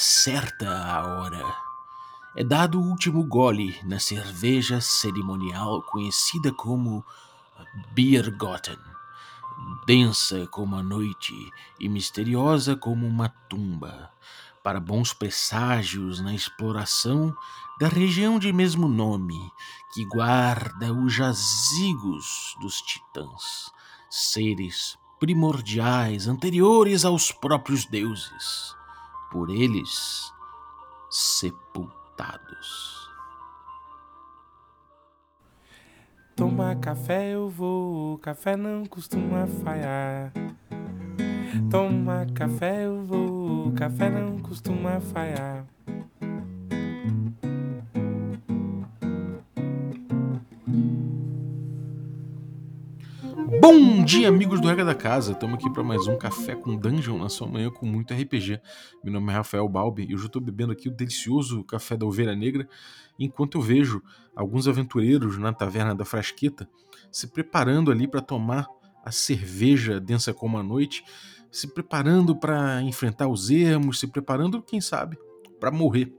certa a hora. É dado o último gole na cerveja cerimonial conhecida como Biergotten, densa como a noite e misteriosa como uma tumba, para bons presságios na exploração da região de mesmo nome, que guarda os jazigos dos titãs, seres primordiais anteriores aos próprios deuses, por eles sepultados. Tomar café eu vou, café não costuma falhar. Tomar café eu vou, café não costuma falhar. Bom dia, amigos do Regra da Casa. Estamos aqui para mais um Café com Dungeon na sua manhã com muito RPG. Meu nome é Rafael Balbi e hoje eu estou bebendo aqui o delicioso café da Ovelha Negra, enquanto eu vejo alguns aventureiros na taverna da Frasqueta se preparando ali para tomar a cerveja densa como a noite, se preparando para enfrentar os ermos, se preparando, quem sabe, para morrer.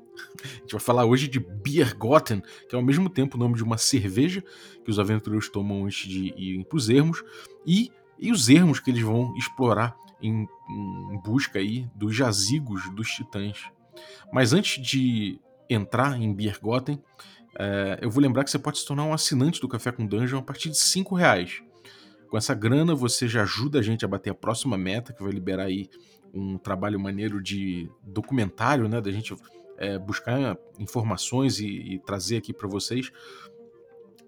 A gente vai falar hoje de Biergotten, que é ao mesmo tempo o nome de uma cerveja que os aventureiros tomam antes de irem para os ermos, e, e os ermos que eles vão explorar em, em busca aí dos jazigos dos titãs. Mas antes de entrar em Biergotten, é, eu vou lembrar que você pode se tornar um assinante do Café com Dungeon a partir de 5 reais. Com essa grana você já ajuda a gente a bater a próxima meta, que vai liberar aí um trabalho maneiro de documentário, né, da gente é, buscar informações e, e trazer aqui para vocês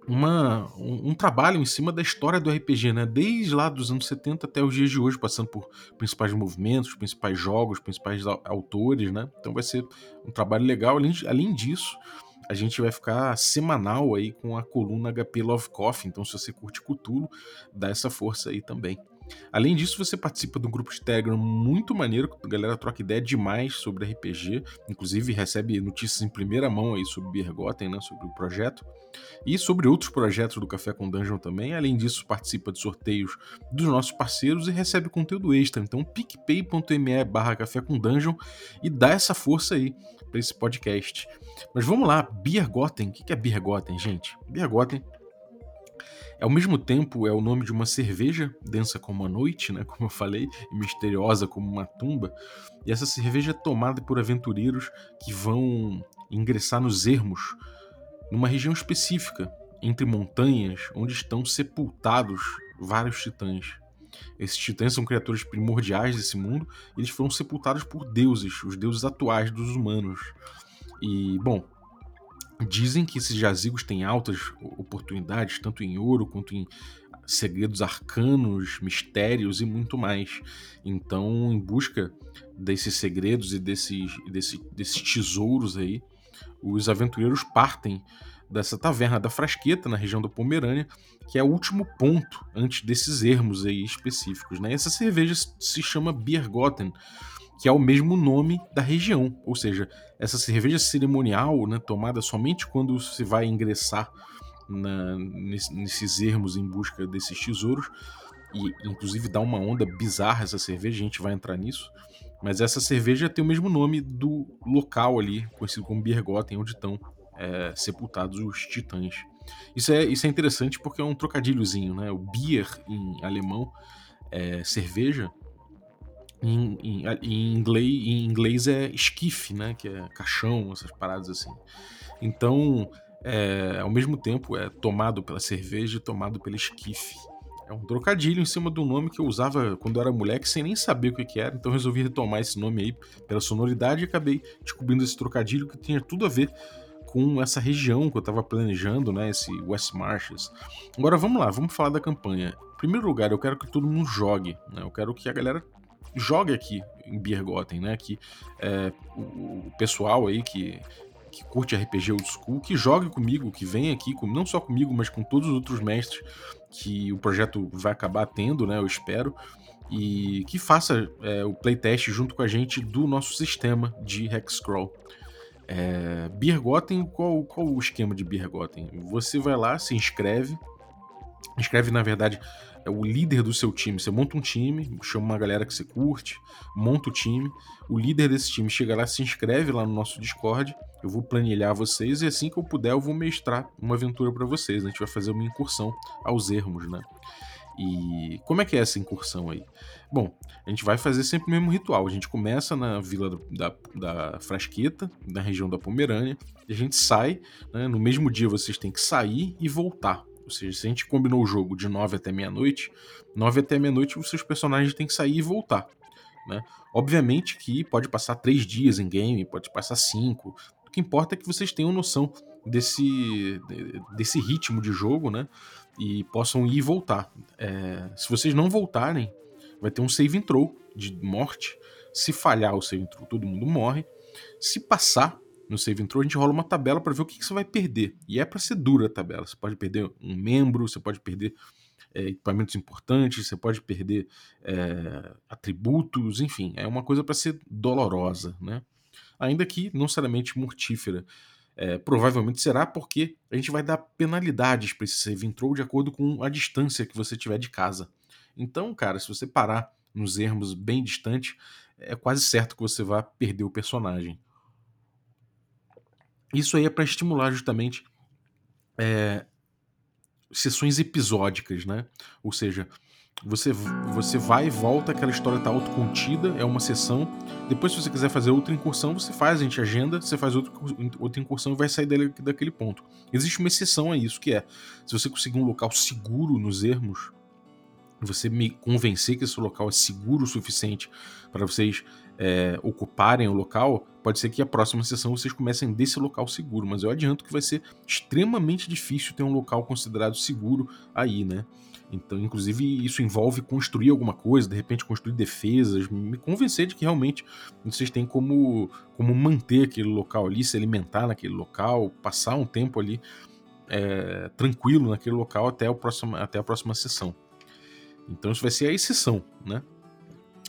uma, um, um, trabalho em cima da história do RPG, né? Desde lá dos anos 70 até os dias de hoje, passando por principais movimentos, principais jogos, principais autores, né? Então vai ser um trabalho legal. Além, além disso, a gente vai ficar semanal aí com a coluna HP Love Coffee. Então, se você curte Cthulhu, dá essa força aí também. Além disso, você participa de um grupo de Telegram muito maneiro, que a galera troca ideia demais sobre RPG, inclusive recebe notícias em primeira mão aí sobre Bergotten, né, sobre o projeto, e sobre outros projetos do Café com Dungeon também. Além disso, participa de sorteios dos nossos parceiros e recebe conteúdo extra. Então, picpay.me barra Café com Dungeon e dá essa força aí para esse podcast. Mas vamos lá, Biergotten. O que é Biergotten, gente? Biergotten ao mesmo tempo, é o nome de uma cerveja, densa como a noite, né, como eu falei, e misteriosa como uma tumba. E essa cerveja é tomada por aventureiros que vão ingressar nos ermos, numa região específica, entre montanhas, onde estão sepultados vários titãs. Esses titãs são criaturas primordiais desse mundo, e eles foram sepultados por deuses, os deuses atuais dos humanos. E, bom, Dizem que esses jazigos têm altas oportunidades, tanto em ouro quanto em segredos arcanos, mistérios e muito mais. Então, em busca desses segredos e desses, desses, desses tesouros aí, os aventureiros partem dessa taverna da Frasqueta, na região da Pomerânia, que é o último ponto antes desses ermos aí específicos. Né? Essa cerveja se chama Biergotten, que é o mesmo nome da região, ou seja, essa cerveja cerimonial, né, tomada somente quando se vai ingressar na, nesses ermos em busca desses tesouros, e inclusive dá uma onda bizarra essa cerveja, a gente vai entrar nisso. Mas essa cerveja tem o mesmo nome do local ali, conhecido como Biergotten, onde estão é, sepultados os titãs. Isso é, isso é interessante porque é um trocadilhozinho, né? O Bier em alemão é cerveja, em, em, em, inglês, em inglês é esquife, né? Que é caixão, essas paradas assim. Então, é, ao mesmo tempo, é tomado pela cerveja e tomado pela esquife. É um trocadilho em cima do nome que eu usava quando eu era moleque, sem nem saber o que, que era. Então resolvi retomar esse nome aí pela sonoridade e acabei descobrindo esse trocadilho que tinha tudo a ver com essa região que eu estava planejando, né? Esse West Marches. Agora vamos lá, vamos falar da campanha. Em primeiro lugar, eu quero que todo mundo jogue, né? Eu quero que a galera jogue aqui em Biergotten, né? Que é, o, pessoal aí que, que curte RPG old school, que jogue comigo, que venha aqui, com, não só comigo, mas com todos os outros mestres que o projeto vai acabar tendo, né? Eu espero. E que faça é, o playtest junto com a gente do nosso sistema de Hexcrawl. É, Biergotten, qual, qual o esquema de Biergotten? Você vai lá, se inscreve, escreve na verdade é o líder do seu time. Você monta um time, chama uma galera que você curte, monta o time. O líder desse time chega lá, se inscreve lá no nosso Discord. Eu vou planilhar vocês e assim que eu puder, eu vou mestrar uma aventura para vocês. A gente vai fazer uma incursão aos ermos, né? E como é que é essa incursão aí? Bom, a gente vai fazer sempre o mesmo ritual. A gente começa na vila da, da Frasqueta, na região da Pomerânia, e a gente sai. Né? No mesmo dia vocês têm que sair e voltar. Ou seja, se a gente combinou o jogo de 9 até meia-noite, 9 até meia-noite os seus personagens têm que sair e voltar. Né? Obviamente que pode passar 3 dias em game, pode passar 5. O que importa é que vocês tenham noção desse, desse ritmo de jogo, né? E possam ir e voltar. É, se vocês não voltarem, vai ter um save intro de morte. Se falhar o save intro, todo mundo morre. Se passar no save intro, a gente rola uma tabela para ver o que, que, você vai perder. E é para ser dura a tabela. Você pode perder um membro, você pode perder é, equipamentos importantes, você pode perder é, atributos, enfim, é uma coisa para ser dolorosa, né? Ainda que não necessariamente mortífera. É, provavelmente será porque a gente vai dar penalidades para esse save intro de acordo com a distância que você tiver de casa. Então, cara, se você parar nos ermos bem distantes, é quase certo que você vai perder o personagem. Isso aí é para estimular justamente é, sessões episódicas, né? Ou seja, você, você vai e volta, aquela história tá autocontida, é uma sessão. Depois, se você quiser fazer outra incursão, você faz, a gente agenda, você faz outra, outra incursão e vai sair dele, daquele ponto. Existe uma exceção a isso, que é se você conseguir um local seguro nos ermos, você me convencer que esse local é seguro o suficiente para vocês é, ocuparem o local, pode ser que a próxima sessão vocês comecem desse local seguro, mas eu adianto que vai ser extremamente difícil ter um local considerado seguro aí, né? Então, inclusive, isso envolve construir alguma coisa, de repente construir defesas, me convencer de que realmente vocês têm como, como manter aquele local ali, se alimentar naquele local, passar um tempo ali é, tranquilo naquele local até, o próximo, até a próxima sessão. Então, isso vai ser a exceção, né?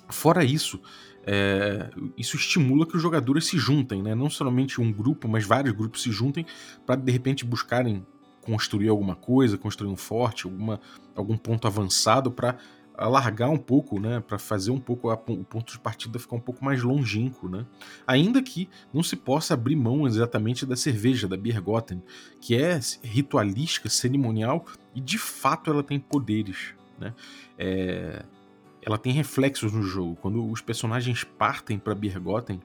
Fora isso, é, isso estimula que os jogadores se juntem, né? não somente um grupo, mas vários grupos se juntem para de repente buscarem construir alguma coisa, construir um forte, alguma, algum ponto avançado para alargar um pouco, né, para fazer um pouco a, o ponto de partida ficar um pouco mais longínquo, né? Ainda que não se possa abrir mão exatamente da cerveja, da Biergotten, que é ritualística, cerimonial e de fato ela tem poderes, né? É, ela tem reflexos no jogo. Quando os personagens partem para Birgotten,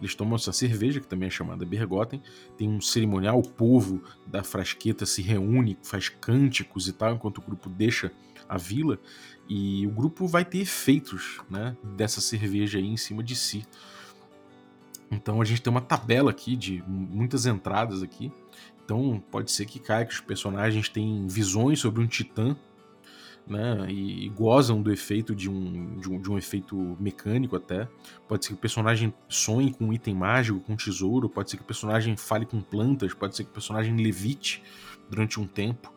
eles tomam essa cerveja, que também é chamada Bergotten, tem um cerimonial, o povo da frasqueta se reúne, faz cânticos e tal, enquanto o grupo deixa a vila, e o grupo vai ter efeitos né, dessa cerveja aí em cima de si. Então a gente tem uma tabela aqui de muitas entradas aqui. Então pode ser que caia que os personagens têm visões sobre um titã né, e, e, gozam do efeito de um, de um, de um efeito mecânico até. Pode ser que o personagem sonhe com um item mágico, com um tesouro, pode ser que o personagem fale com plantas, pode ser que o personagem levite durante um tempo.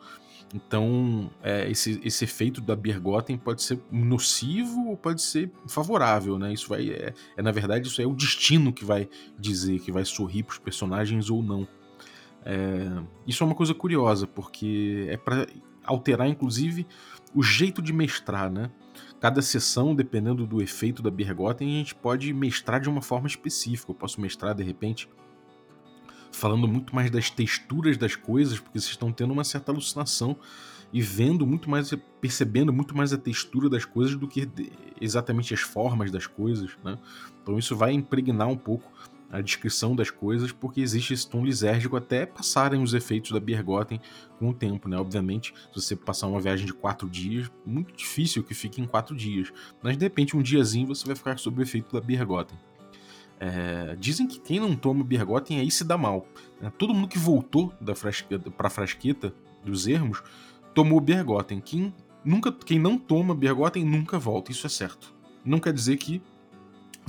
Então, é, esse, esse efeito da Bergotten pode ser nocivo ou pode ser favorável, né? Isso vai, é, é, na verdade, isso é o destino que vai dizer, que vai sorrir para os personagens ou não. É, isso é uma coisa curiosa, porque é para alterar, inclusive, o jeito de mestrar, né? Cada sessão, dependendo do efeito da Bergotten, a gente pode mestrar de uma forma específica. Eu posso mestrar, de repente, falando muito mais das texturas das coisas, porque vocês estão tendo uma certa alucinação e vendo muito mais, percebendo muito mais a textura das coisas do que exatamente as formas das coisas, né? Então isso vai impregnar um pouco a descrição das coisas, porque existe esse tom lisérgico até passarem os efeitos da Bergotten com o tempo, né? Obviamente, se você passar uma viagem de quatro dias, muito difícil que fique em quatro dias, mas de repente um diazinho você vai ficar sob o efeito da Bergotten. É, dizem que quem não toma Bergotten aí se dá mal. Né? Todo mundo que voltou da frasqueta, pra frasqueta dos ermos tomou Bergotten. Quem, nunca, quem não toma Bergotten nunca volta, isso é certo. Não quer dizer que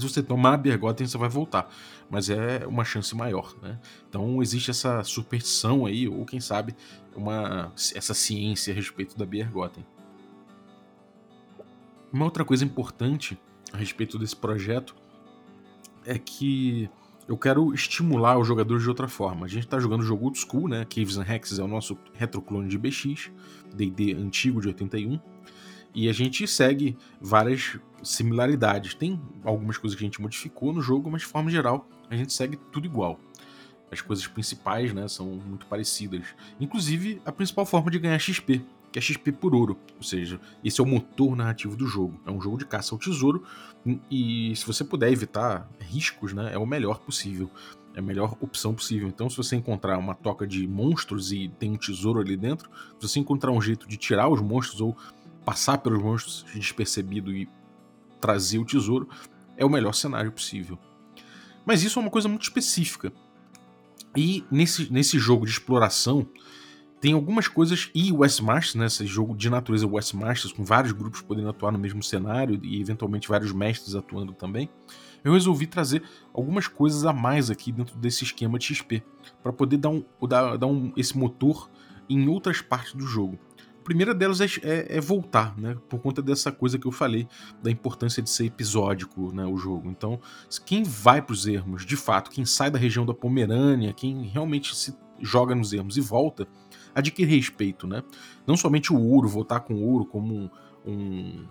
se você tomar a Bergotten, você vai voltar. Mas é uma chance maior, né? Então existe essa superstição aí, ou quem sabe, uma, essa ciência a respeito da Bergotten. Uma outra coisa importante a respeito desse projeto é que eu quero estimular os jogadores de outra forma. A gente está jogando o jogo old school, né? Caves and Hexes é o nosso retroclone de BX, D&D antigo de 81. E a gente segue várias similaridades. Tem algumas coisas que a gente modificou no jogo, mas de forma geral a gente segue tudo igual. As coisas principais né, são muito parecidas. Inclusive a principal forma de ganhar XP, que é XP por ouro. Ou seja, esse é o motor narrativo do jogo. É um jogo de caça ao tesouro e se você puder evitar riscos, né, é o melhor possível. É a melhor opção possível. Então, se você encontrar uma toca de monstros e tem um tesouro ali dentro, se você encontrar um jeito de tirar os monstros ou passar pelos monstros despercebido e trazer o tesouro, é o melhor cenário possível. Mas isso é uma coisa muito específica. E nesse, nesse jogo de exploração, tem algumas coisas, e Westmasters, né, esse jogo de natureza Westmasters, com vários grupos podendo atuar no mesmo cenário e eventualmente vários mestres atuando também, eu resolvi trazer algumas coisas a mais aqui dentro desse esquema de XP, para poder dar, um, dar, dar um, esse motor em outras partes do jogo. Primeira delas é, é, é, voltar, né? Por conta dessa coisa que eu falei, da importância de ser episódico, né? O jogo. Então, quem vai para os ermos, de fato, quem sai da região da Pomerânia, quem realmente se joga nos ermos e volta, adquire respeito, né? Não somente o ouro, voltar com ouro como um, um,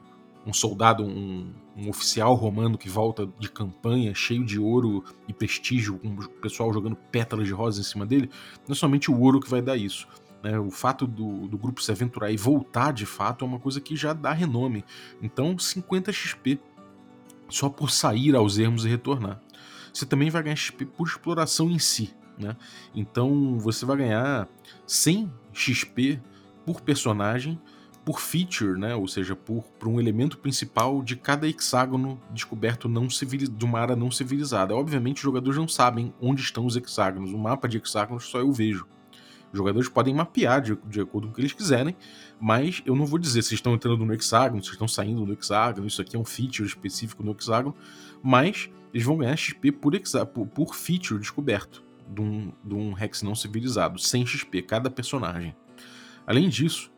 um soldado, um, um, oficial romano que volta de campanha cheio de ouro e prestígio, com o pessoal jogando pétalas de rosa em cima dele, não é somente o ouro que vai dar isso. Né? O fato do, do grupo se aventurar e voltar de fato é uma coisa que já dá renome. Então, 50 XP só por sair aos ermos e retornar. Você também vai ganhar XP por exploração em si. Né? Então você vai ganhar 100 XP por personagem, por feature, né? ou seja, por, por um elemento principal de cada hexágono descoberto não de uma área não civilizada. Obviamente os jogadores não sabem onde estão os hexágonos, o mapa de hexágonos só eu vejo. Os jogadores podem mapear de, de acordo com o que eles quiserem, mas eu não vou dizer se estão entrando no hexágono, se estão saindo do hexágono, isso aqui é um feature específico no hexágono, mas eles vão ganhar XP por, por, por feature descoberto de um, de um não civilizado, 100 XP cada personagem. Além disso,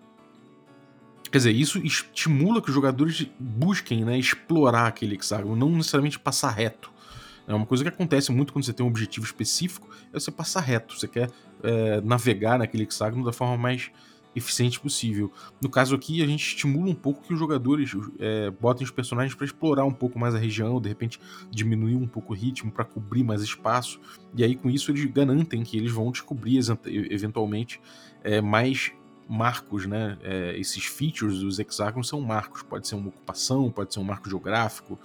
quer dizer, isso estimula que os jogadores busquem né, explorar aquele hexágono, não necessariamente passar reto. É uma coisa que acontece muito quando você tem um objetivo específico, é você passar reto. Você quer é, navegar naquele hexágono da forma mais eficiente possível. No caso aqui, a gente estimula um pouco que os jogadores é, botem os personagens para explorar um pouco mais a região, de repente diminuir um pouco o ritmo para cobrir mais espaço, e aí com isso eles garantem que eles vão descobrir eventualmente é, mais marcos, né? É, esses features dos hexágonos são marcos, pode ser uma ocupação, pode ser um marco geográfico,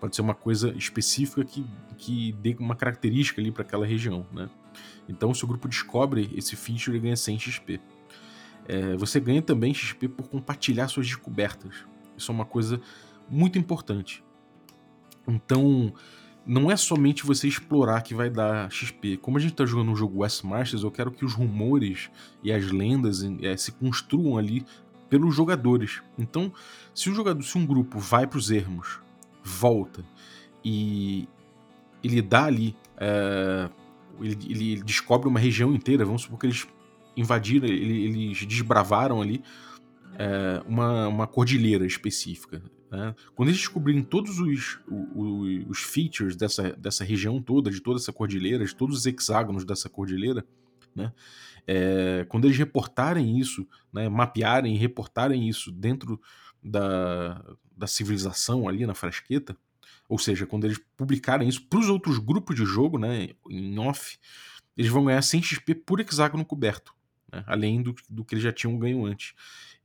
Pode ser uma coisa específica que, que dê uma característica ali para aquela região, né? Então, se o grupo descobre esse feature, ele ganha 100 XP. É, você ganha também XP por compartilhar suas descobertas. Isso é uma coisa muito importante. Então, não é somente você explorar que vai dar XP. Como a gente está jogando um jogo West Masters, eu quero que os rumores e as lendas é, se construam ali pelos jogadores. Então, se, jogador, se um grupo vai para os ermos volta e ele dá ali. É, ele, ele, descobre uma região inteira. Vamos supor que eles invadiram, eles desbravaram ali é, uma, uma cordilheira específica. Né? Quando eles descobrirem todos os, os, os, features dessa, dessa região toda, de toda essa cordilheira, de todos os hexágonos dessa cordilheira, né? É, quando eles reportarem isso, né, mapearem e reportarem isso dentro da, da civilização ali na frasqueta, ou seja, quando eles publicarem isso para os outros grupos de jogo, né, em off, eles vão ganhar 100 XP por hexágono coberto, né, além do, do que eles já tinham ganho antes.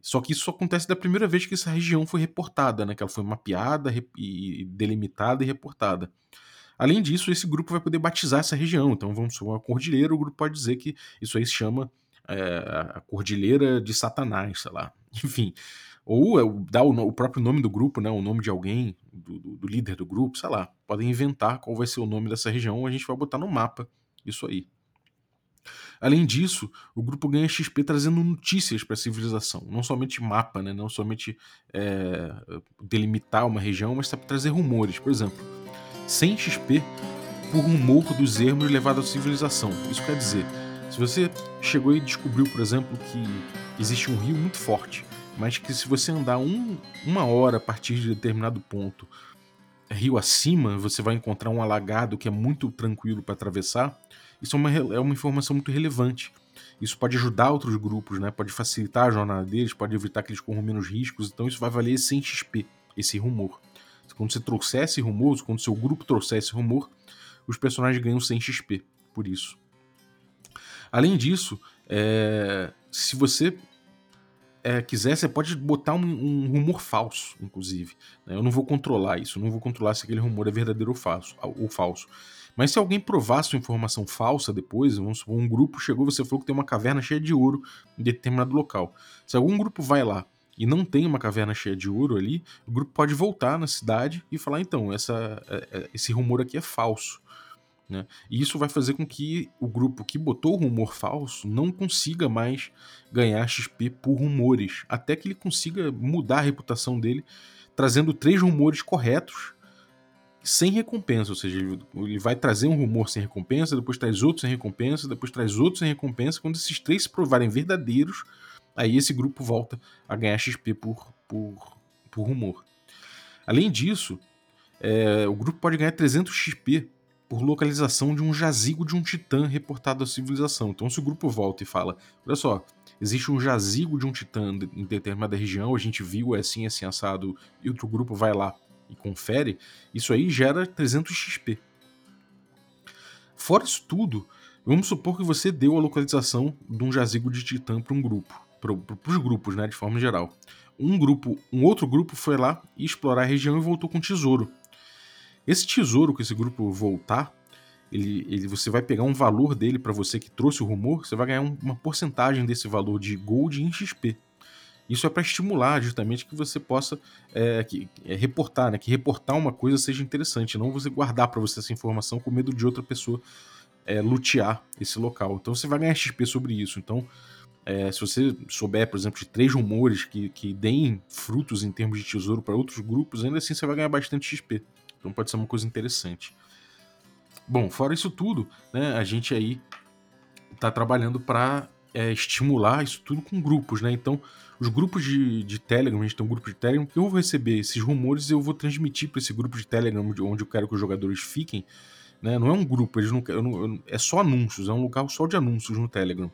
Só que isso acontece da primeira vez que essa região foi reportada, né, que ela foi mapeada e delimitada e reportada. Além disso, esse grupo vai poder batizar essa região. Então, vamos supor, uma cordilheira, o grupo pode dizer que isso aí se chama é, a Cordilheira de Satanás, sei lá. Enfim, ou é dar o, o, próprio nome do grupo, né, o nome de alguém, do, do, líder do grupo, sei lá. Podem inventar qual vai ser o nome dessa região, a gente vai botar no mapa isso aí. Além disso, o grupo ganha XP trazendo notícias para a civilização, não somente mapa, né, não somente é, delimitar uma região, mas trazer rumores. Por exemplo, 100 XP por rumor dos ermos levado à civilização. Isso quer dizer, se você chegou e descobriu, por exemplo, que existe um rio muito forte mas que se você andar um, uma hora a partir de determinado ponto rio acima, você vai encontrar um alagado que é muito tranquilo para atravessar. Isso é uma, é uma informação muito relevante. Isso pode ajudar outros grupos, né? pode facilitar a jornada deles, pode evitar que eles corram menos riscos. Então isso vai valer 100 XP, esse rumor. Quando você trouxer esse rumor, quando seu grupo trouxer esse rumor, os personagens ganham 100 XP por isso. Além disso, é, se você é, quiser, você pode botar um, um rumor falso, inclusive. Né? Eu não vou controlar isso, não vou controlar se aquele rumor é verdadeiro ou falso. Ou falso. Mas se alguém provar sua informação falsa depois, vamos supor, um grupo chegou você falou que tem uma caverna cheia de ouro em determinado local. Se algum grupo vai lá e não tem uma caverna cheia de ouro ali, o grupo pode voltar na cidade e falar: então, essa, é, é, esse rumor aqui é falso. Né? E isso vai fazer com que o grupo que botou o rumor falso não consiga mais ganhar XP por rumores, até que ele consiga mudar a reputação dele, trazendo três rumores corretos sem recompensa, ou seja, ele vai trazer um rumor sem recompensa, depois traz outro sem recompensa, depois traz outro sem recompensa. Quando esses três se provarem verdadeiros, aí esse grupo volta a ganhar XP por, por, por rumor. Além disso, é, o grupo pode ganhar 300 XP por localização de um jazigo de um titã reportado à civilização. Então, se o grupo volta e fala: Olha só, existe um jazigo de um titã em determinada região, a gente viu, é assim, assim, assado, e outro grupo vai lá e confere, isso aí gera 300 XP. Fora isso tudo, vamos supor que você deu a localização de um jazigo de titã para um grupo, para os grupos, né, de forma geral. Um grupo, um outro grupo foi lá explorar a região e voltou com tesouro. Esse tesouro que esse grupo voltar, ele, ele, você vai pegar um valor dele para você que trouxe o rumor, você vai ganhar um, uma porcentagem desse valor de gold em XP. Isso é para estimular justamente que você possa é, que, é, reportar, né? que reportar uma coisa seja interessante, não você guardar para você essa informação com medo de outra pessoa é, lutear esse local. Então você vai ganhar XP sobre isso. Então, é, se você souber, por exemplo, de três rumores que, que deem frutos em termos de tesouro para outros grupos, ainda assim você vai ganhar bastante XP. Então pode ser uma coisa interessante. Bom, fora isso tudo, né, a gente aí está trabalhando para é, estimular isso tudo com grupos, né? Então, os grupos de, de Telegram, a gente tem um grupo de Telegram eu vou receber esses rumores e eu vou transmitir para esse grupo de Telegram onde eu quero que os jogadores fiquem. Né? Não é um grupo, eles não, eu não, eu, é só anúncios, é um lugar só de anúncios no Telegram.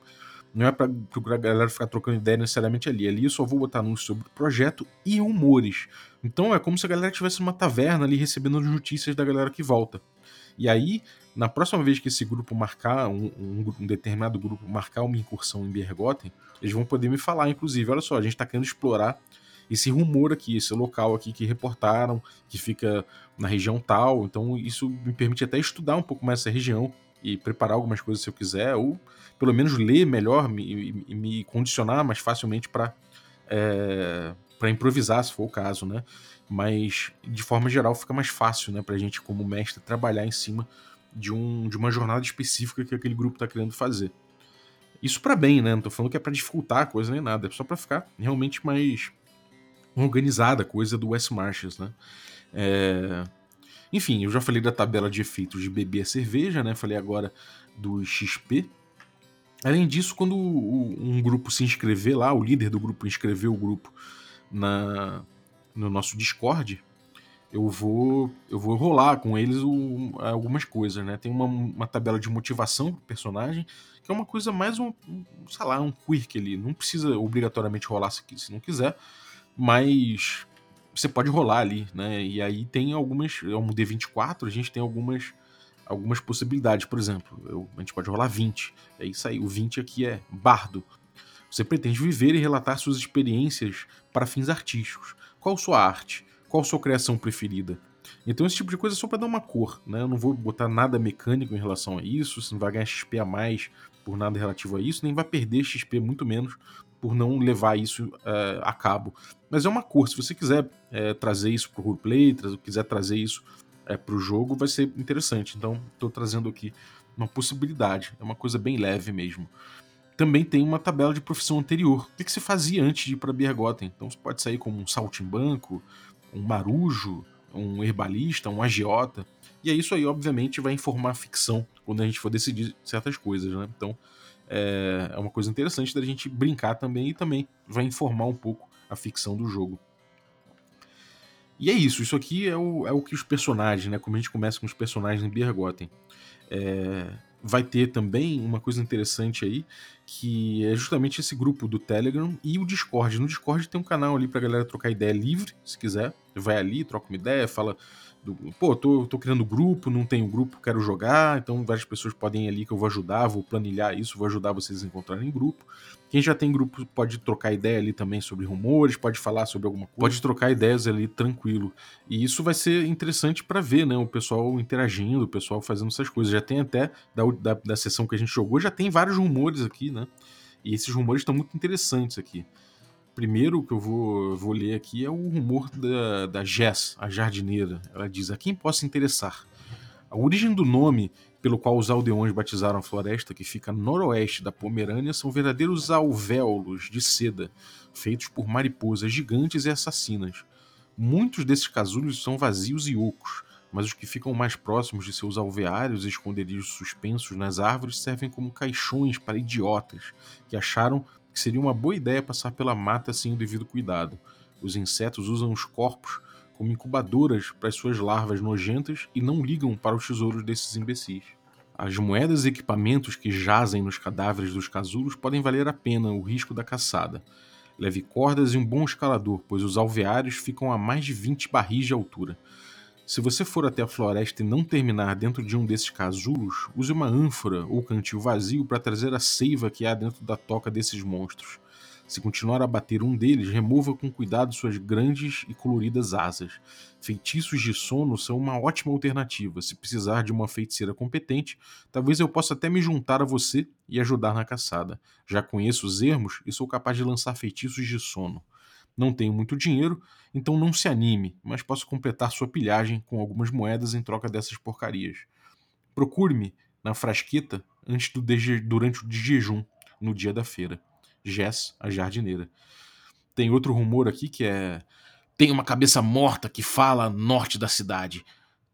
Não é para a galera ficar trocando ideia necessariamente ali. Ali eu só vou botar anúncios sobre o projeto e rumores. Então é como se a galera estivesse numa taverna ali recebendo notícias da galera que volta. E aí, na próxima vez que esse grupo marcar, um, um, um determinado grupo marcar uma incursão em Bergotten, eles vão poder me falar, inclusive, olha só, a gente está querendo explorar esse rumor aqui, esse local aqui que reportaram, que fica na região tal. Então isso me permite até estudar um pouco mais essa região e preparar algumas coisas se eu quiser, ou pelo menos ler melhor e me, me, condicionar mais facilmente para é, para improvisar, se for o caso, né? Mas de forma geral fica mais fácil, né, a gente como mestre trabalhar em cima de, um, de uma jornada específica que aquele grupo está querendo fazer. Isso para bem, né? Não tô falando que é para dificultar a coisa nem nada, é só para ficar realmente mais organizada a coisa do West Marches, né? É... Enfim, eu já falei da tabela de efeitos de beber a cerveja, né? Falei agora do XP. Além disso, quando um grupo se inscrever lá, o líder do grupo inscrever o grupo na, no nosso Discord, eu vou eu vou rolar com eles o, algumas coisas, né? Tem uma, uma tabela de motivação pro personagem, que é uma coisa mais um, sei lá, um quirk ali. Não precisa obrigatoriamente rolar se, se não quiser, mas você pode rolar ali, né? E aí tem algumas, é um D24, a gente tem algumas algumas possibilidades, por exemplo, eu, a gente pode rolar 20. É isso aí, o 20 aqui é bardo. Você pretende viver e relatar suas experiências para fins artísticos. Qual sua arte? Qual sua criação preferida? Então esse tipo de coisa é só para dar uma cor, né? Eu não vou botar nada mecânico em relação a isso, você não vai ganhar XP a mais por nada relativo a isso, nem vai perder XP muito menos por não levar isso uh, a cabo. Mas é uma cor, se você quiser uh, trazer isso para o roleplay, tra quiser trazer isso uh, eh, para o jogo, vai ser interessante. Então estou trazendo aqui uma possibilidade, é uma coisa bem leve mesmo. Também tem uma tabela de profissão anterior. O que, que você fazia antes de ir para Bergotten? Então você pode sair como um saltimbanco, um marujo, um herbalista, um agiota. E é isso aí, obviamente, vai informar a ficção quando a gente for decidir certas coisas, né? Então, é, é uma coisa interessante da gente brincar também e também vai informar um pouco a ficção do jogo. E é isso, isso aqui é o, é o que os personagens, né? Como a gente começa com os personagens em Bergotten. É, vai ter também uma coisa interessante aí, que é justamente esse grupo do Telegram e o Discord. No Discord tem um canal ali pra galera trocar ideia livre, se quiser. Vai ali, troca uma ideia, fala do, pô, tô, tô criando grupo, não tenho grupo, quero jogar, então várias pessoas podem ir ali que eu vou ajudar, vou planilhar isso, vou ajudar vocês a encontrarem grupo. Quem já tem grupo pode trocar ideia ali também sobre rumores, pode falar sobre alguma coisa, pode trocar ideias ali tranquilo. E isso vai ser interessante para ver, né? O pessoal interagindo, o pessoal fazendo essas coisas. Já tem até, da, da, da sessão que a gente jogou, já tem vários rumores aqui, né? E esses rumores estão muito interessantes aqui primeiro que eu vou, vou ler aqui é o rumor da, da Jess, a jardineira. Ela diz: A quem possa interessar. A origem do nome pelo qual os aldeões batizaram a floresta que fica noroeste da Pomerânia são verdadeiros alvéolos de seda, feitos por mariposas gigantes e assassinas. Muitos desses casulos são vazios e ocos, mas os que ficam mais próximos de seus alveários e esconderijos suspensos nas árvores servem como caixões para idiotas que acharam que seria uma boa ideia passar pela mata sem o devido cuidado. Os insetos usam os corpos como incubadoras para as suas larvas nojentas e não ligam para os tesouros desses imbecis. As moedas e equipamentos que jazem nos cadáveres dos casulos podem valer a pena o risco da caçada. Leve cordas e um bom escalador, pois os alveários ficam a mais de 20 barris de altura. Se você for até a floresta e não terminar dentro de um desses casulos, use uma ânfora ou cantil vazio para trazer a seiva que há dentro da toca desses monstros. Se continuar a bater um deles, remova com cuidado suas grandes e coloridas asas. Feitiços de sono são uma ótima alternativa. Se precisar de uma feiticeira competente, talvez eu possa até me juntar a você e ajudar na caçada. Já conheço os ermos e sou capaz de lançar feitiços de sono. Não tenho muito dinheiro, então não se anime, mas posso completar sua pilhagem com algumas moedas em troca dessas porcarias. Procure-me na frasqueta antes do durante o jejum, no dia da feira. Jess, a jardineira. Tem outro rumor aqui que é. Tem uma cabeça morta que fala norte da cidade.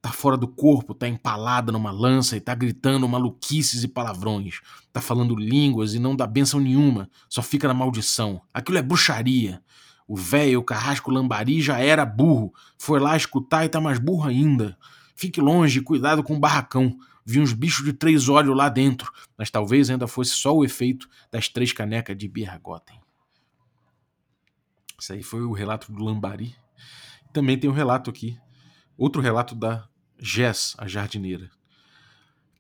Tá fora do corpo, tá empalada numa lança e tá gritando maluquices e palavrões. Tá falando línguas e não dá benção nenhuma, só fica na maldição. Aquilo é bruxaria. O velho, carrasco lambari já era burro. Foi lá escutar e tá mais burro ainda. Fique longe, cuidado com o barracão. Vi uns bichos de três olhos lá dentro, mas talvez ainda fosse só o efeito das três canecas de Birragotten. Isso aí foi o relato do Lambari. Também tem um relato aqui, outro relato da Jess, a jardineira.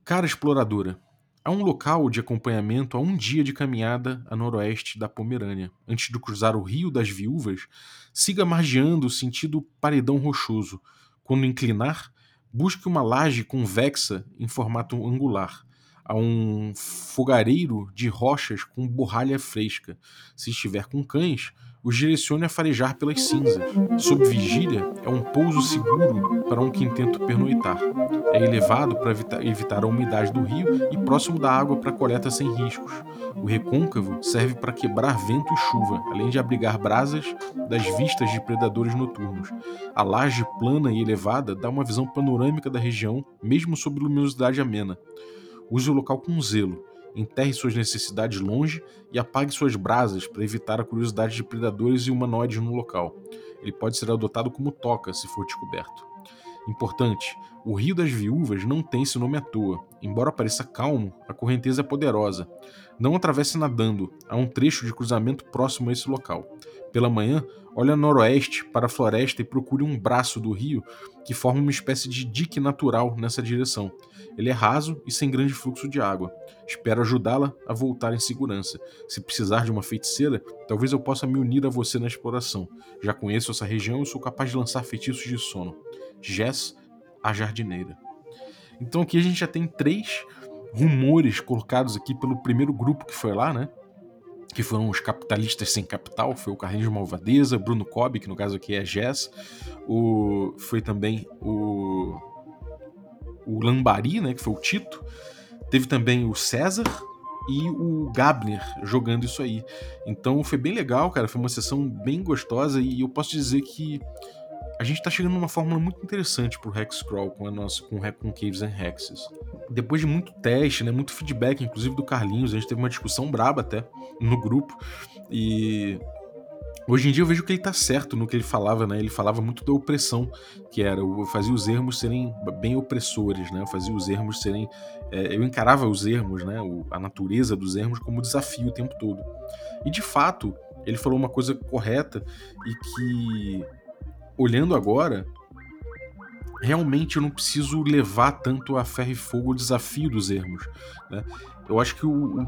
Cara exploradora, Há um local de acompanhamento a um dia de caminhada a noroeste da Pomerânia. Antes de cruzar o Rio das Viúvas, siga margeando sentido paredão rochoso. Quando inclinar, busque uma laje convexa em formato angular. Há um fogareiro de rochas com borralha fresca. Se estiver com cães, os direcione a farejar pelas cinzas. Sob vigília, é um pouso seguro para um que intenta pernoitar. É elevado para evitar a umidade do rio e próximo da água para coleta sem riscos. O recôncavo serve para quebrar vento e chuva, além de abrigar brasas das vistas de predadores noturnos. A laje plana e elevada dá uma visão panorâmica da região, mesmo sob luminosidade amena. Use o local com zelo enterre suas necessidades longe e apague suas brasas para evitar a curiosidade de predadores e humanoides no local. Ele pode ser adotado como toca se for descoberto. Importante: o Rio das Viúvas não tem esse nome à toa. Embora pareça calmo, a correnteza é poderosa. Não atravesse nadando, há um trecho de cruzamento próximo a esse local. Pela manhã, olhe a noroeste para a floresta e procure um braço do rio que forma uma espécie de dique natural nessa direção. Ele é raso e sem grande fluxo de água. Espero ajudá-la a voltar em segurança. Se precisar de uma feiticeira, talvez eu possa me unir a você na exploração. Já conheço essa região e sou capaz de lançar feitiços de sono. Jess, a jardineira. Então aqui a gente já tem três rumores colocados aqui pelo primeiro grupo que foi lá, né? Que foram os capitalistas sem capital, foi o Carlinhos Malvadeza, Bruno Cobb, que no caso aqui é Jess, o, foi também o, o Lambari, né, que foi o Tito, teve também o César e o Gabner jogando isso aí. Então foi bem legal, cara, foi uma sessão bem gostosa e eu posso dizer que a gente está chegando numa fórmula muito interessante pro Hexcrawl com a nossa com, com Caves and Hexes. Depois de muito teste, né, muito feedback, inclusive do Carlinhos, a gente teve uma discussão braba até no grupo e Hoje em dia eu vejo que ele tá certo no que ele falava, né? Ele falava muito da opressão, que era, fazia os ermos serem bem opressores, né? Fazia os ermos serem. É, eu encarava os ermos, né? O, a natureza dos ermos como desafio o tempo todo. E de fato, ele falou uma coisa correta e que, olhando agora, realmente eu não preciso levar tanto a ferro e fogo o desafio dos ermos. Né? Eu acho que o,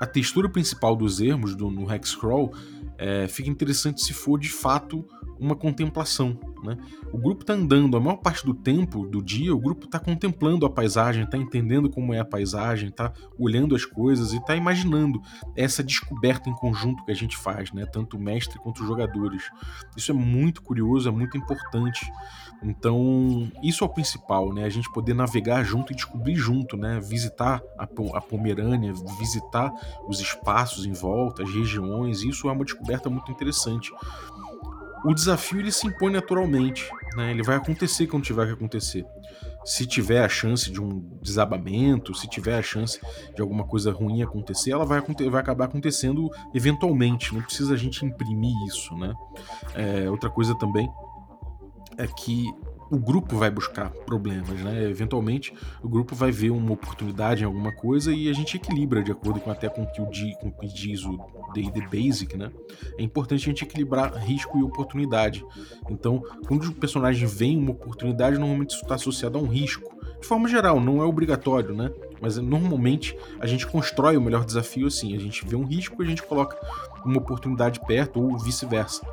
a textura principal dos ermos do, no Hexcrawl é, fica interessante se for de fato uma contemplação. Né? O grupo está andando a maior parte do tempo do dia, o grupo está contemplando a paisagem, está entendendo como é a paisagem, está olhando as coisas e está imaginando essa descoberta em conjunto que a gente faz, né? tanto o mestre quanto os jogadores. Isso é muito curioso, é muito importante. Então, isso é o principal, né? A gente poder navegar junto e descobrir junto, né? Visitar a, a Pomerânia, visitar os espaços em volta, as regiões, isso é uma descoberta muito interessante o desafio ele se impõe naturalmente, né? Ele vai acontecer quando tiver que acontecer. Se tiver a chance de um desabamento, se tiver a chance de alguma coisa ruim acontecer, ela vai, vai acabar acontecendo eventualmente. Não precisa a gente imprimir isso, né? É, outra coisa também é que o grupo vai buscar problemas, né? Eventualmente, o grupo vai ver uma oportunidade em alguma coisa e a gente equilibra de acordo com até com que, o, com o que diz o D&D Basic, né? É importante a gente equilibrar risco e oportunidade. Então, quando o personagem vem uma oportunidade, normalmente isso está associado a um risco. De forma geral, não é obrigatório, né? Mas normalmente a gente constrói o melhor desafio assim. A gente vê um risco e a gente coloca uma oportunidade perto ou vice-versa.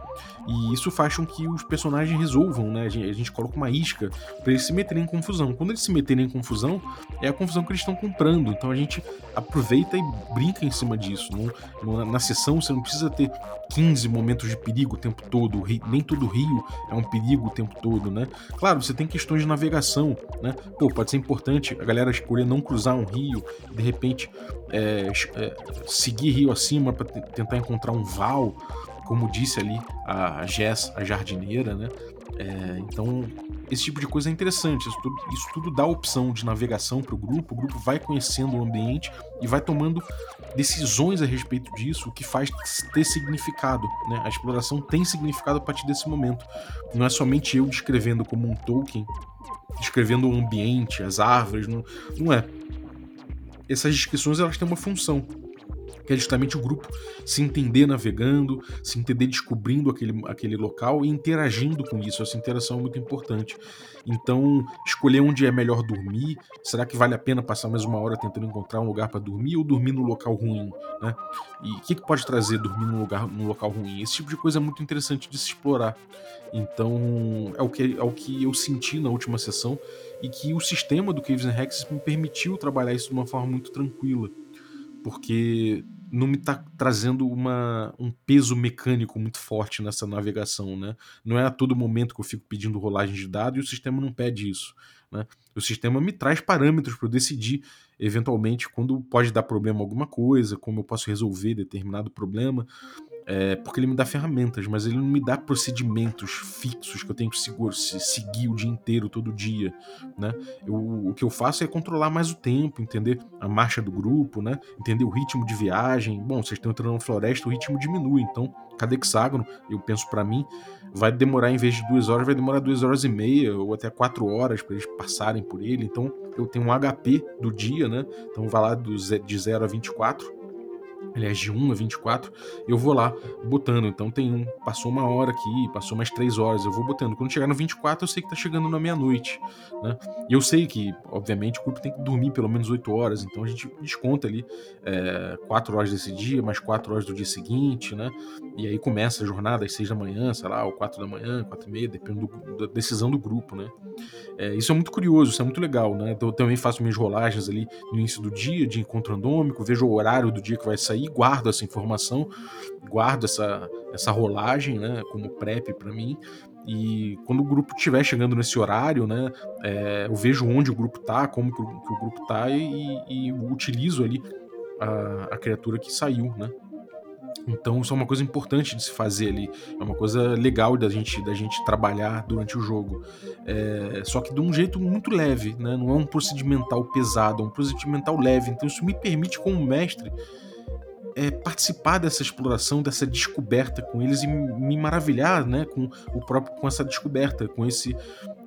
E isso faz com que os personagens resolvam, né? A gente, a gente coloca uma isca para eles se meterem em confusão. Quando eles se meterem em confusão, é a confusão que eles estão comprando. Então a gente aproveita e brinca em cima disso. Não, na sessão você não precisa ter 15 momentos de perigo o tempo todo. Nem todo rio é um perigo o tempo todo, né? Claro, você tem questões de navegação, né? Pô, pode ser importante a galera escolher não cruzar um rio, de repente é, é, seguir rio acima para tentar encontrar um val como disse ali a Jess, a jardineira, né? É, então, esse tipo de coisa é interessante. Isso tudo, isso tudo dá opção de navegação para o grupo. O grupo vai conhecendo o ambiente e vai tomando decisões a respeito disso, o que faz ter significado. Né? A exploração tem significado a partir desse momento. Não é somente eu descrevendo como um Tolkien, descrevendo o ambiente, as árvores. Não, não é. Essas descrições elas têm uma função que é justamente o grupo se entender navegando, se entender descobrindo aquele, aquele local e interagindo com isso. Essa interação é muito importante. Então, escolher onde é melhor dormir, será que vale a pena passar mais uma hora tentando encontrar um lugar para dormir ou dormir no local ruim, né? E o que, que pode trazer dormir num lugar num local ruim? Esse tipo de coisa é muito interessante de se explorar. Então, é o que, é o que eu senti na última sessão e que o sistema do Caves and Hexes me permitiu trabalhar isso de uma forma muito tranquila porque não me está trazendo uma, um peso mecânico muito forte nessa navegação, né? Não é a todo momento que eu fico pedindo rolagem de dados e o sistema não pede isso, né? O sistema me traz parâmetros para eu decidir, eventualmente, quando pode dar problema alguma coisa, como eu posso resolver determinado problema, é, porque ele me dá ferramentas, mas ele não me dá procedimentos fixos que eu tenho que seguir o dia inteiro, todo dia, né? Eu, o que eu faço é controlar mais o tempo, entender a marcha do grupo, né? Entender o ritmo de viagem. Bom, vocês estão entrando na floresta, o ritmo diminui, então cada hexágono, eu penso para mim, vai demorar em vez de duas horas, vai demorar duas horas e meia ou até quatro horas para eles passarem por ele. Então eu tenho um HP do dia, né? Então vai lá do, de 0 a 24 aliás, de 1 a 24, eu vou lá botando. Então tem um, passou uma hora aqui, passou mais três horas, eu vou botando. Quando chegar no 24, eu sei que tá chegando na meia-noite, né? E eu sei que, obviamente, o grupo tem que dormir pelo menos 8 horas, então a gente desconta ali é, 4 horas desse dia, mais 4 horas do dia seguinte, né? E aí começa a jornada às 6 da manhã, sei lá, ou 4 da manhã, 4 e meia, dependendo da decisão do grupo, né? É, isso é muito curioso, isso é muito legal, né? Então eu também faço minhas rolagens ali no início do dia, de encontro randômico, vejo o horário do dia que vai sair sair, guardo essa informação, guardo essa, essa rolagem, né, como prep para mim. E quando o grupo estiver chegando nesse horário, né, é, eu vejo onde o grupo tá, como que o, que o grupo tá e, e, utilizo ali a, a criatura que saiu, né. Então isso é uma coisa importante de se fazer ali, é uma coisa legal da gente, da gente trabalhar durante o jogo. É, só que de um jeito muito leve, né? não é um procedimental pesado, é um procedimental leve. Então isso me permite, como mestre, é, participar dessa exploração, dessa descoberta com eles e me maravilhar, né, com o próprio com essa descoberta, com esse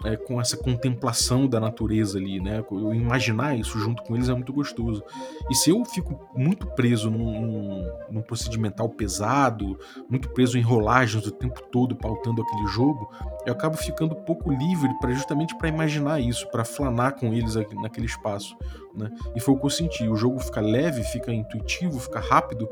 é, com essa contemplação da natureza ali, né? Eu imaginar isso junto com eles é muito gostoso. E se eu fico muito preso num, num, num procedimental pesado, muito preso em rolagens o tempo todo pautando aquele jogo, eu acabo ficando pouco livre para justamente para imaginar isso, para flanar com eles naquele espaço, né? E foi o que eu senti. O jogo fica leve, fica intuitivo, fica rápido,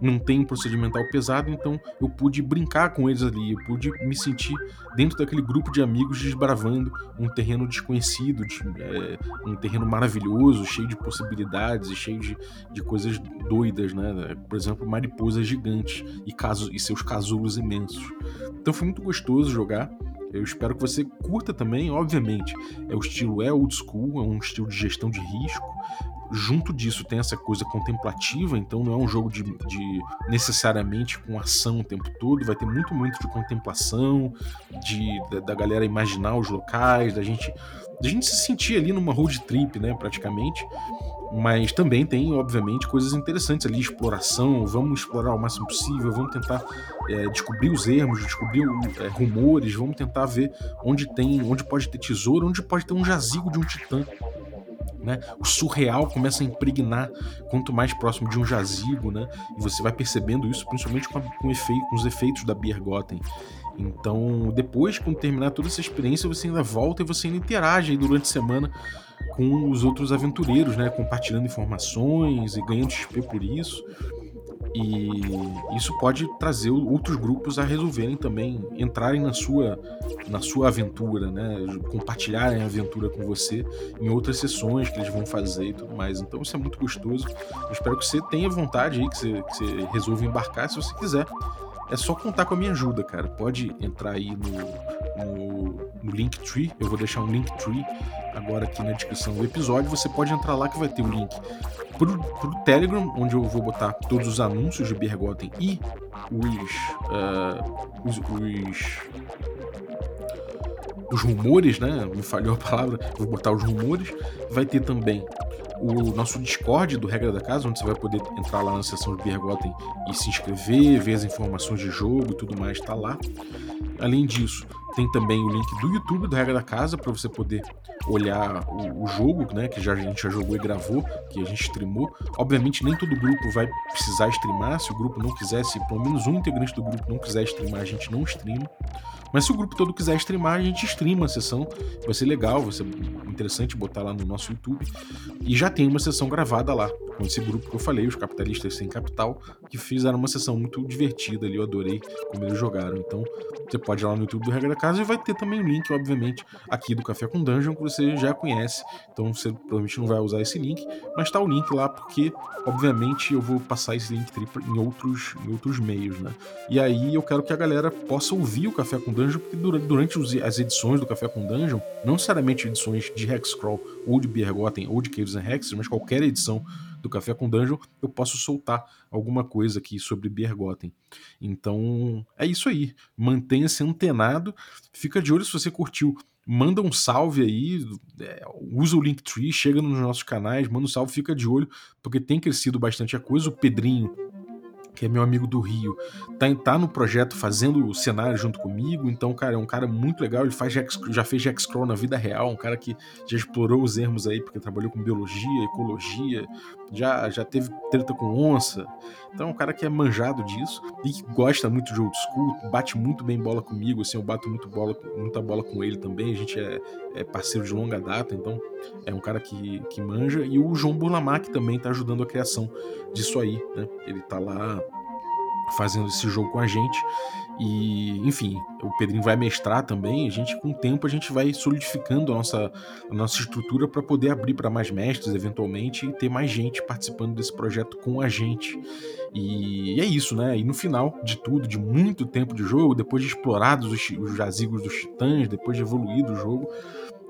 não tem um procedimental pesado, então eu pude brincar com eles ali, eu pude me sentir dentro daquele grupo de amigos desbravando um terreno desconhecido, de, é, um terreno maravilhoso, cheio de possibilidades e cheio de, de coisas doidas, né? Por exemplo, mariposas gigantes e, e seus casulos imensos. Então foi muito gostoso jogar. Eu espero que você curta também, obviamente. É o estilo é old school, é um estilo de gestão de risco. Junto disso tem essa coisa contemplativa, então não é um jogo de, de necessariamente com ação o tempo todo, vai ter muito momento de contemplação, de da, da galera imaginar os locais, da gente da gente se sentir ali numa road trip, né, praticamente. Mas também tem, obviamente, coisas interessantes ali, exploração, vamos explorar o máximo possível, vamos tentar é, descobrir os erros, descobrir é, rumores, vamos tentar ver onde tem, onde pode ter tesouro, onde pode ter um jazigo de um titã. Né? O surreal começa a impregnar quanto mais próximo de um jazigo, né? E você vai percebendo isso principalmente com, a, com, efeito, com os efeitos da Biergotten. Então, depois, quando terminar toda essa experiência, você ainda volta e você ainda interage durante a semana com os outros aventureiros, né? Compartilhando informações e ganhando XP por isso. E isso pode trazer outros grupos a resolverem também entrarem na sua na sua aventura, né? Compartilharem a aventura com você em outras sessões que eles vão fazer e tudo mais. Então isso é muito gostoso. Eu espero que você tenha vontade aí, que você, que você resolva embarcar se você quiser é só contar com a minha ajuda, cara. Pode entrar aí no, no, no Linktree, eu vou deixar um Linktree agora aqui na descrição do episódio. Você pode entrar lá que vai ter o link pro, pro Telegram, onde eu vou botar todos os anúncios de Bergotten e os, uh, os, os os rumores, né? Me falhou a palavra, vou botar os rumores. Vai ter também o nosso Discord do Regra da Casa, onde você vai poder entrar lá na seção de Bergotten e se inscrever, ver as informações de jogo e tudo mais, tá lá. Além disso, tem também o link do YouTube do Regra da Casa para você poder olhar o, o, jogo, né? Que já, a gente já jogou e gravou, que a gente streamou. Obviamente, nem todo grupo vai precisar streamar. Se o grupo não quiser, se pelo menos um integrante do grupo não quiser streamar, a gente não streama. Mas se o grupo todo quiser streamar, a gente streama a sessão. Vai ser legal, vai ser interessante botar lá no nosso YouTube. E já tem uma sessão gravada lá, com esse grupo que eu falei, os capitalistas sem capital, que fizeram uma sessão muito divertida ali. Eu adorei como eles jogaram. Então, você pode ir lá no YouTube do Regra da Casa e vai ter também o link, obviamente, aqui do Café com Dungeon, que você já conhece. Então, você provavelmente não vai usar esse link, mas tá o link lá, porque, obviamente, eu vou passar esse link em outros, em outros meios, né? E aí eu quero que a galera possa ouvir o Café com Dungeon porque durante as edições do Café com Dungeon, não necessariamente edições de Hexcrawl ou de Bergotten ou de Caves and Hexes, mas qualquer edição do Café com Dungeon, eu posso soltar alguma coisa aqui sobre Bergotten. Então, é isso aí. Mantenha-se antenado, fica de olho se você curtiu manda um salve aí, é, usa o Linktree, chega nos nossos canais, manda um salve, fica de olho, porque tem crescido bastante a coisa. O Pedrinho que é meu amigo do Rio, tá, tá no projeto fazendo o cenário junto comigo, então, cara, é um cara muito legal, ele faz já fez Jack Scroll na vida real, um cara que já explorou os ermos aí, porque trabalhou com biologia, ecologia, já, já teve treta com onça, então é um cara que é manjado disso e que gosta muito de old school, bate muito bem bola comigo, assim, eu bato muito bola, muita bola com ele também, a gente é, é parceiro de longa data, então é um cara que, que manja, e o João Burlamac também tá ajudando a criação disso aí, né, ele tá lá fazendo esse jogo com a gente. E, enfim, o Pedrinho vai mestrar também. A gente, com o tempo, a gente vai solidificando a nossa, a nossa estrutura para poder abrir para mais mestres, eventualmente, e ter mais gente participando desse projeto com a gente. E é isso, né? E no final de tudo, de muito tempo de jogo, depois de explorados os, os jazigos dos titãs, depois de evoluído o jogo,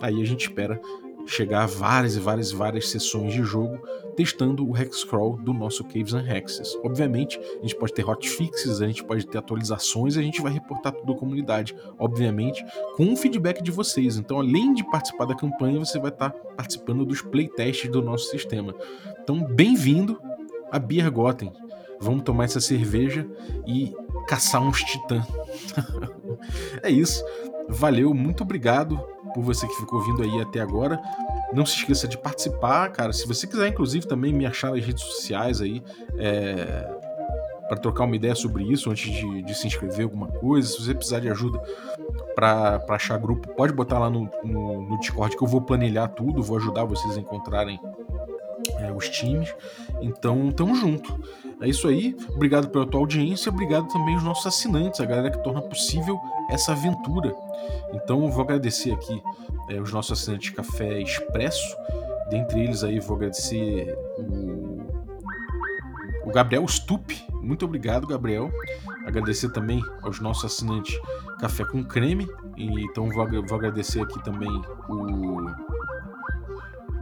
aí a gente espera chegar a várias e várias e várias sessões de jogo testando o Hexcrawl do nosso Caves and Hexes. Obviamente, a gente pode ter hotfixes, a gente pode ter atualizações a gente vai reportar tudo à comunidade, obviamente, com o feedback de vocês. Então, além de participar da campanha, você vai estar participando dos playtests do nosso sistema. Então, bem-vindo a Biergotten. vamos tomar essa cerveja e caçar uns titã. é isso. Valeu, muito obrigado por você que ficou vindo aí até agora. Não se esqueça de participar, cara. Se você quiser, inclusive, também me achar nas redes sociais aí, é, para trocar uma ideia sobre isso antes de, de, se inscrever alguma coisa. Se você precisar de ajuda para achar grupo, pode botar lá no, no, no, Discord que eu vou planilhar tudo, vou ajudar vocês a encontrarem é, os times. Então, tamo junto. É isso aí. Obrigado pela tua audiência. Obrigado também aos nossos assinantes, a galera que torna possível essa aventura. Então, eu vou agradecer aqui é, os nossos assinantes de Café Expresso. Dentre eles aí, vou agradecer o, o Gabriel Stup. Muito obrigado, Gabriel. Agradecer também aos nossos assinantes Café com Creme. Então, vou, vou agradecer aqui também o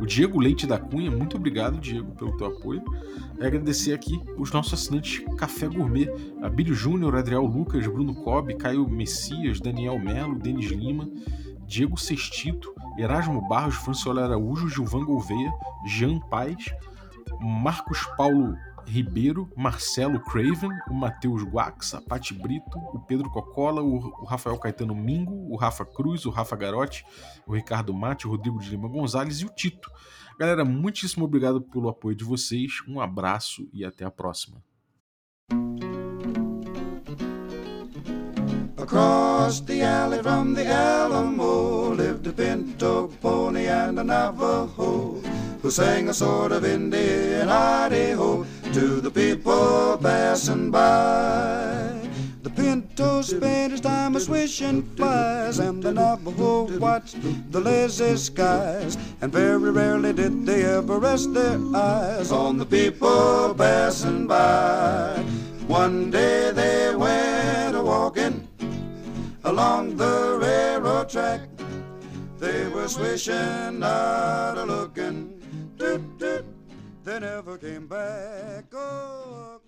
o Diego Leite da Cunha, muito obrigado, Diego, pelo teu apoio. E agradecer aqui os nossos assinantes Café Gourmet, Abílio Júnior, Adriel Lucas, Bruno Cobb, Caio Messias, Daniel Melo, Denis Lima, Diego Sextito, Erasmo Barros, Franciola Araújo, Gilvan Gouveia, Jean Paz, Marcos Paulo Ribeiro, Marcelo Craven, o Matheus Guax, a Pati Brito, o Pedro Cocola, o, Rafael Caetano Mingo, o Rafa Cruz, o Rafa Garotti, o Ricardo Mate, o Rodrigo de Lima Gonzalez e o Tito. Galera, muitíssimo obrigado pelo apoio de vocês, um abraço e até a próxima. Across the alley from the Alamo lived a pinto pony and a Navajo who sang a sort of Indian Idaho to the people passing by. The Pinto spent his time a swishing flies, and the Navajo watched the lazy skies. And very rarely did they ever rest their eyes on the people passing by. One day they went a walking along the railroad track. They were swishing, not a looking. They never came back. Oh,